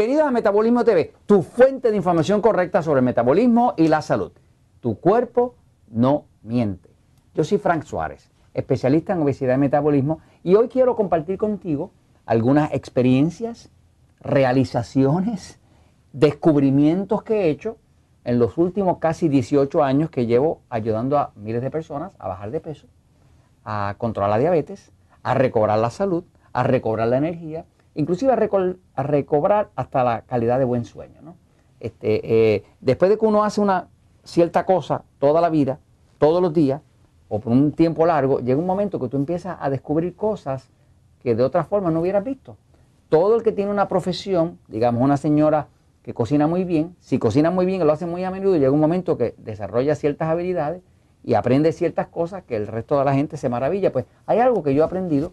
Bienvenidos a Metabolismo TV, tu fuente de información correcta sobre el metabolismo y la salud. Tu cuerpo no miente. Yo soy Frank Suárez, especialista en obesidad y metabolismo, y hoy quiero compartir contigo algunas experiencias, realizaciones, descubrimientos que he hecho en los últimos casi 18 años que llevo ayudando a miles de personas a bajar de peso, a controlar la diabetes, a recobrar la salud, a recobrar la energía inclusive a, recobrar hasta la calidad de buen sueño. ¿no? Este, eh, después de que uno hace una cierta cosa toda la vida, todos los días, o por un tiempo largo, llega un momento que tú empiezas a descubrir cosas que de otra forma no hubieras visto. Todo el que tiene una profesión, digamos una señora que cocina muy bien, si cocina muy bien lo hace muy a menudo, llega un momento que desarrolla ciertas habilidades y aprende ciertas cosas que el resto de la gente se maravilla. Pues hay algo que yo he aprendido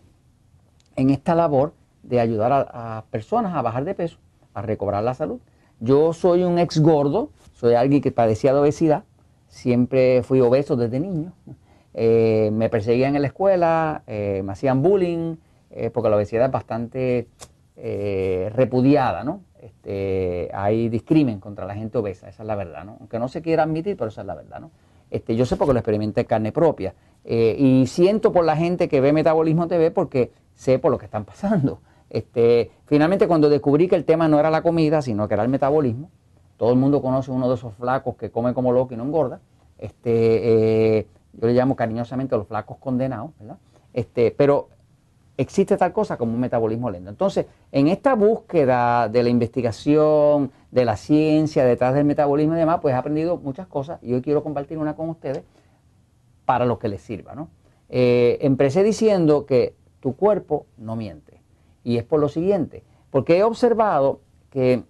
en esta labor de ayudar a, personas a bajar de peso, a recobrar la salud. Yo soy un ex gordo, soy alguien que padecía de obesidad, siempre fui obeso desde niño. Eh, me perseguían en la escuela, eh, me hacían bullying, eh, porque la obesidad es bastante repudiada, ¿no? Este, hay discrimen contra la gente obesa, esa es la verdad, ¿no? Aunque no se quiera admitir, pero esa es la verdad, ¿no? Este, yo sé porque lo experimenté en carne propia. y siento por la gente que ve Metabolismo TV porque sé por lo que están pasando. Este, finalmente, cuando descubrí que el tema no era la comida, sino que era el metabolismo, todo el mundo conoce uno de esos flacos que come como loco y no engorda. Este, eh, yo le llamo cariñosamente a los flacos condenados, ¿verdad? Este, pero existe tal cosa como un metabolismo lento. Entonces, en esta búsqueda de la investigación, de la ciencia detrás del metabolismo y demás, pues he aprendido muchas cosas y hoy quiero compartir una con ustedes para lo que les sirva. Eh, empecé diciendo que tu cuerpo no miente. Y es por lo siguiente, porque he observado que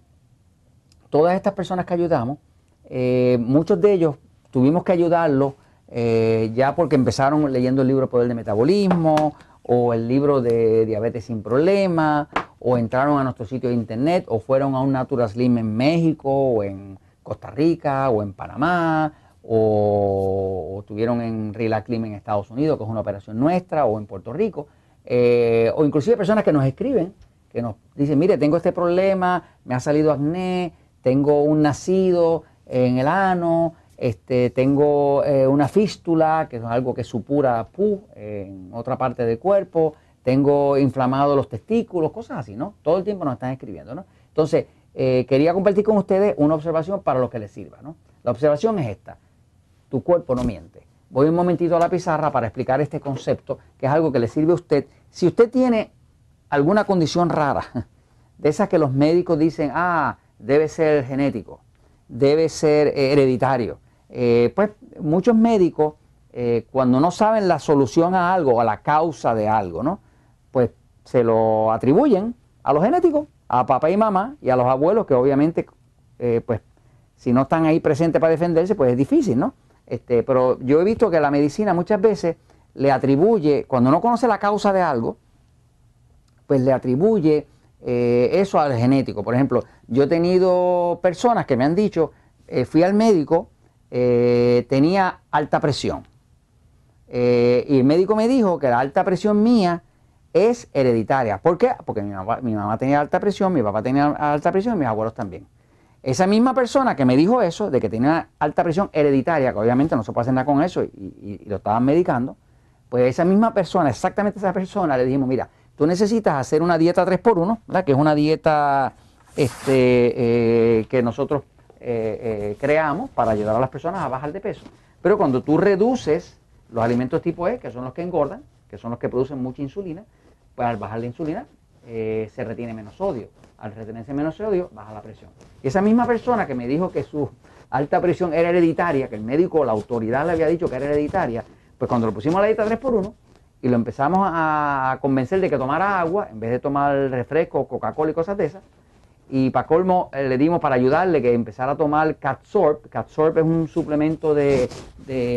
todas estas personas que ayudamos, eh, muchos de ellos tuvimos que ayudarlos eh, ya porque empezaron leyendo el libro Poder de Metabolismo o el libro de Diabetes sin Problema o entraron a nuestro sitio de internet o fueron a un Natural Slim en México o en Costa Rica o en Panamá o, tuvieron en Relax Slim en Estados Unidos, que es una operación nuestra, o en Puerto Rico. Eh, o inclusive personas que nos escriben, que nos dicen, mire, tengo este problema, me ha salido acné, tengo un nacido en el ano, este, tengo eh, una fístula, que es algo que supura pu en otra parte del cuerpo, tengo inflamados los testículos, cosas así, ¿no? Todo el tiempo nos están escribiendo, ¿no? Entonces, eh, quería compartir con ustedes una observación para lo que les sirva, ¿no? La observación es esta, tu cuerpo no miente. Voy un momentito a la pizarra para explicar este concepto, que es algo que le sirve a usted. Si usted tiene alguna condición rara, de esas que los médicos dicen, ah, debe ser genético, debe ser eh, hereditario, eh, pues muchos médicos, eh, cuando no saben la solución a algo, a la causa de algo, ¿no? Pues se lo atribuyen a los genéticos, a papá y mamá y a los abuelos, que obviamente, pues, si no están ahí presentes para defenderse, pues es difícil, ¿no? Este, pero yo he visto que la medicina muchas veces le atribuye, cuando no conoce la causa de algo, pues le atribuye eh, eso al genético. Por ejemplo, yo he tenido personas que me han dicho, eh, fui al médico, eh, tenía alta presión. y el médico me dijo que la alta presión mía es hereditaria. ¿Por qué? Porque mi mamá, mi mamá tenía alta presión, mi papá tenía alta presión y mis abuelos también. Esa misma persona que me dijo eso, de que tenía alta presión hereditaria, que obviamente no se puede hacer nada con eso y, lo estaban medicando, pues esa misma persona, exactamente esa persona, le dijimos, mira, tú necesitas hacer una dieta 3x1, ¿verdad? que es una dieta este, eh, que nosotros eh, eh, creamos para ayudar a las personas a bajar de peso. Pero cuando tú reduces los alimentos tipo E, que son los que engordan, que son los que producen mucha insulina, pues al bajar la insulina se retiene menos sodio al retenerse menos sodio, baja la presión. Y esa misma persona que me dijo que su alta presión era hereditaria, que el médico, la autoridad le había dicho que era hereditaria, pues cuando lo pusimos a la dieta 3x1 y lo empezamos a convencer de que tomara agua, en vez de tomar refresco, Coca-Cola y cosas de esas, y para colmo eh, le dimos para ayudarle que empezara a tomar Catsorb. Catsorb es un suplemento de,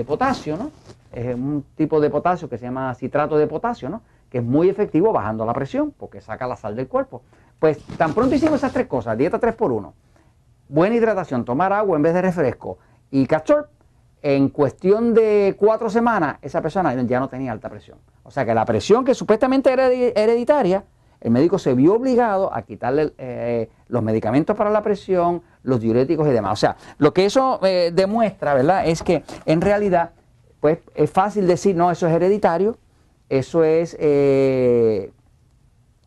potasio, ¿no? Es un tipo de potasio que se llama citrato de potasio, ¿no? Que es muy efectivo bajando la presión porque saca la sal del cuerpo. Pues tan pronto hicimos esas tres cosas, dieta 3x1, buena hidratación, tomar agua en vez de refresco y castor, en cuestión de cuatro semanas esa persona ya no tenía alta presión. O sea que la presión que supuestamente era hereditaria, el médico se vio obligado a quitarle eh, los medicamentos para la presión, los diuréticos y demás. O sea, lo que eso eh, demuestra, ¿verdad? Es que en realidad, pues es fácil decir, no, eso es hereditario, eso es eh,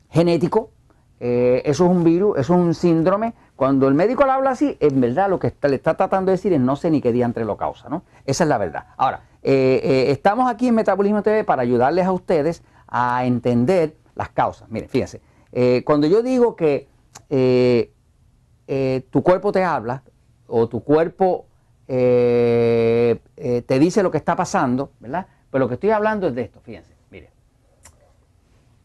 genético, eso es un virus, eso es un síndrome. Cuando el médico le habla así, en verdad lo que le está tratando de decir es no sé ni qué entre lo causa, ¿no? Esa es la verdad. Ahora, estamos aquí en Metabolismo TV para ayudarles a ustedes a entender las causas. Miren, fíjense, eh, cuando yo digo que eh, eh, tu cuerpo te habla o tu cuerpo te dice lo que está pasando, ¿verdad? Pues lo que estoy hablando es de esto, fíjense, miren.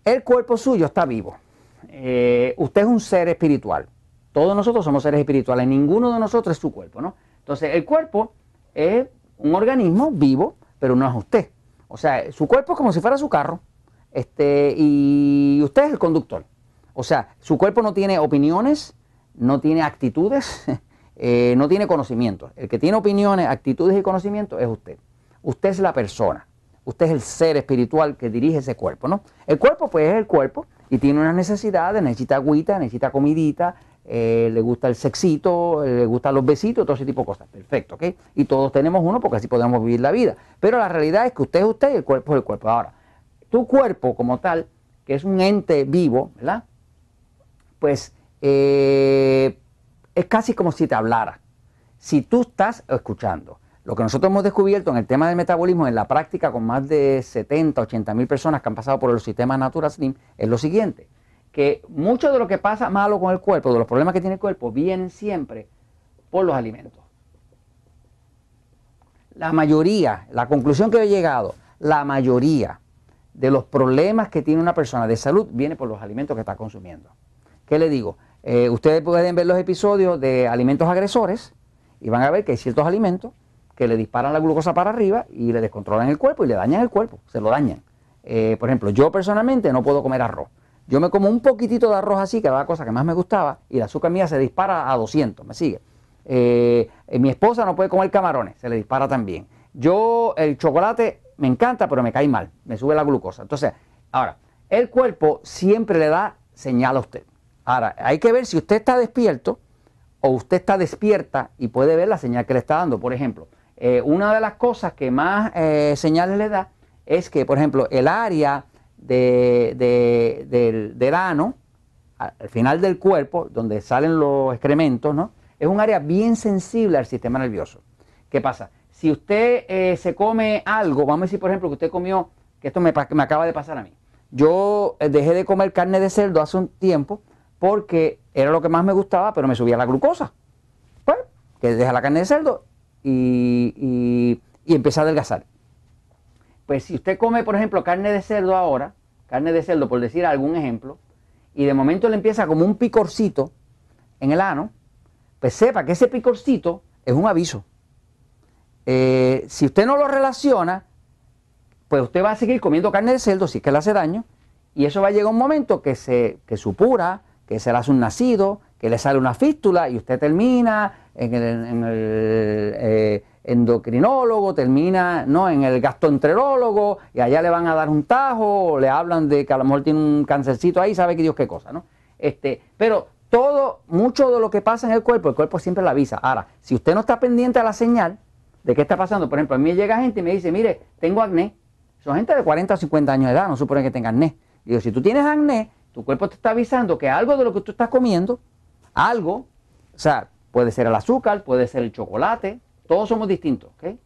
El cuerpo suyo está vivo. usted es un ser espiritual. Todos nosotros somos seres espirituales, ninguno de nosotros es su cuerpo, ¿no? Entonces, el cuerpo es un organismo vivo, pero no es usted. O sea, su cuerpo es como si fuera su carro. Este, y usted es el conductor. O sea, su cuerpo no tiene opiniones, no tiene actitudes, eh, no tiene conocimiento. El que tiene opiniones, actitudes y conocimiento es usted. Usted es la persona. Usted es el ser espiritual que dirige ese cuerpo, ¿no? El cuerpo, pues, es el cuerpo y tiene unas necesidades, necesita agüita, necesita comidita, eh, le gusta el sexito, le gustan los besitos, todo ese tipo de cosas. Perfecto, ¿ok? Y todos tenemos uno porque así podemos vivir la vida. Pero la realidad es que usted es usted y el cuerpo es el cuerpo. Ahora, tu cuerpo como tal, que es un ente vivo, ¿verdad? Pues eh, es casi como si te hablara. Si tú estás escuchando, lo que nosotros hemos descubierto en el tema del metabolismo en la práctica con más de 70, 80 mil personas que han pasado por el sistema Natura Slim es lo siguiente, que mucho de lo que pasa malo con el cuerpo, de los problemas que tiene el cuerpo, vienen siempre por los alimentos. La mayoría, la conclusión que he llegado, la mayoría de los problemas que tiene una persona de salud viene por los alimentos que está consumiendo. ¿Qué le digo? Eh, ustedes pueden ver los episodios de alimentos agresores y van a ver que hay ciertos alimentos que le disparan la glucosa para arriba y le descontrolan el cuerpo y le dañan el cuerpo, se lo dañan. Eh, por ejemplo, yo personalmente no puedo comer arroz. Yo me como un poquitito de arroz así, que era la cosa que más me gustaba, y la azúcar mía se dispara a 200, ¿me sigue? Eh, mi esposa no puede comer camarones, se le dispara también. Yo el chocolate me encanta, pero me cae mal, me sube la glucosa. Entonces, ahora, el cuerpo siempre le da señal a usted. Ahora, hay que ver si usted está despierto o usted está despierta y puede ver la señal que le está dando. Por ejemplo, eh, una de las cosas que más eh, señales le da es que, por ejemplo, el área de, del, ano, al final del cuerpo, donde salen los excrementos, ¿no? Es un área bien sensible al sistema nervioso. ¿Qué pasa? si usted eh, se come algo, vamos a decir por ejemplo que usted comió, que esto me, acaba de pasar a mí, yo eh, dejé de comer carne de cerdo hace un tiempo porque era lo que más me gustaba, pero me subía la glucosa. Pues, que deja la carne de cerdo y, y, y empieza a adelgazar. Pues si usted come, por ejemplo, carne de cerdo ahora, carne de cerdo, por decir algún ejemplo, y de momento le empieza como un picorcito en el ano, pues sepa que ese picorcito es un aviso. Eh, si usted no lo relaciona, pues usted va a seguir comiendo carne de cerdo si es que le hace daño, y eso va a llegar un momento que se que supura, que se le hace un nacido, que le sale una fístula y usted termina en el, eh, endocrinólogo, termina ¿no? en el gastroenterólogo y allá le van a dar un tajo, le hablan de que a lo mejor tiene un cancercito ahí, sabe que Dios qué cosa, ¿no? Este, pero todo, mucho de lo que pasa en el cuerpo, el cuerpo siempre la avisa. Ahora, si usted no está pendiente a la señal, de qué está pasando. Por ejemplo, a mí llega gente y me dice, mire, tengo acné. Son gente de 40 o 50 años de edad, no supone que tengan acné. digo, si tú tienes acné, tu cuerpo te está avisando que algo de lo que tú estás comiendo, algo, o sea, puede ser el azúcar, puede ser el chocolate, todos somos distintos, ¿ok?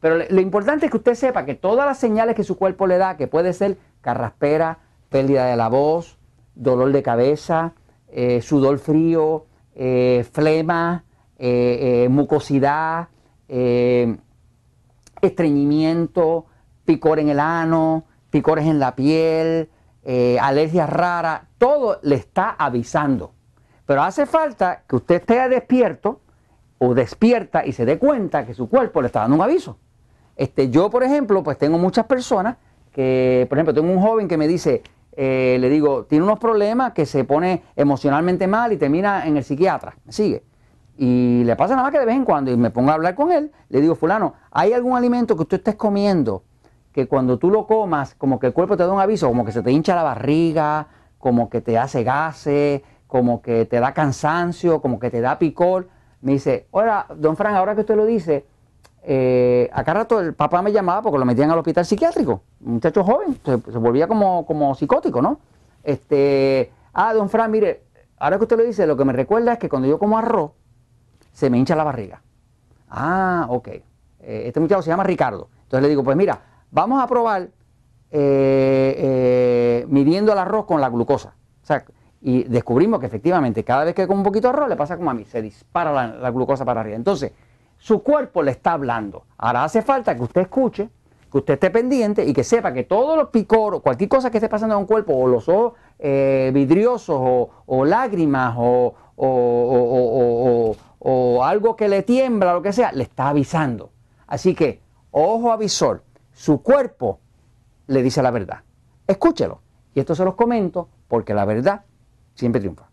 Pero lo importante es que usted sepa que todas las señales que su cuerpo le da, que puede ser carraspera, pérdida de la voz, dolor de cabeza, eh, sudor frío, eh, flema, eh, mucosidad, estreñimiento, picor en el ano, picores en la piel, alergias raras, todo le está avisando. Pero hace falta que usted esté despierto o despierta y se dé cuenta que su cuerpo le está dando un aviso. Este, yo, por ejemplo, pues tengo muchas personas que, por ejemplo, tengo un joven que me dice, eh, le digo, tiene unos problemas que se pone emocionalmente mal y termina en el psiquiatra. ¿Me sigue? Y le pasa nada más que de vez en cuando, y me pongo a hablar con él, le digo, fulano, ¿hay algún alimento que tú estés comiendo que cuando tú lo comas, como que el cuerpo te da un aviso, como que se te hincha la barriga, como que te hace gases, como que te da cansancio, como que te da picor. Me dice, hola, don Frank, ahora que usted lo dice, eh, acá rato el papá me llamaba porque lo metían al hospital psiquiátrico, un muchacho joven, se, volvía como, como psicótico, ¿no? Este, ah, don Frank, mire, ahora que usted lo dice, lo que me recuerda es que cuando yo como arroz, se me hincha la barriga. Ah, ok. Eh, este muchacho se llama Ricardo. Entonces le digo, pues mira, vamos a probar eh, midiendo el arroz con la glucosa. O sea, y descubrimos que efectivamente cada vez que como un poquito de arroz le pasa como a mí, se dispara la, glucosa para arriba. Entonces, su cuerpo le está hablando. Ahora hace falta que usted escuche, que usted esté pendiente y que sepa que todos los picoros, cualquier cosa que esté pasando en un cuerpo, o los ojos eh, vidriosos, o, lágrimas, o, o, algo que le tiembla, lo que sea, le está avisando. Así que, ojo avisor, su cuerpo le dice la verdad. Escúchelo. Y esto se los comento porque la verdad siempre triunfa.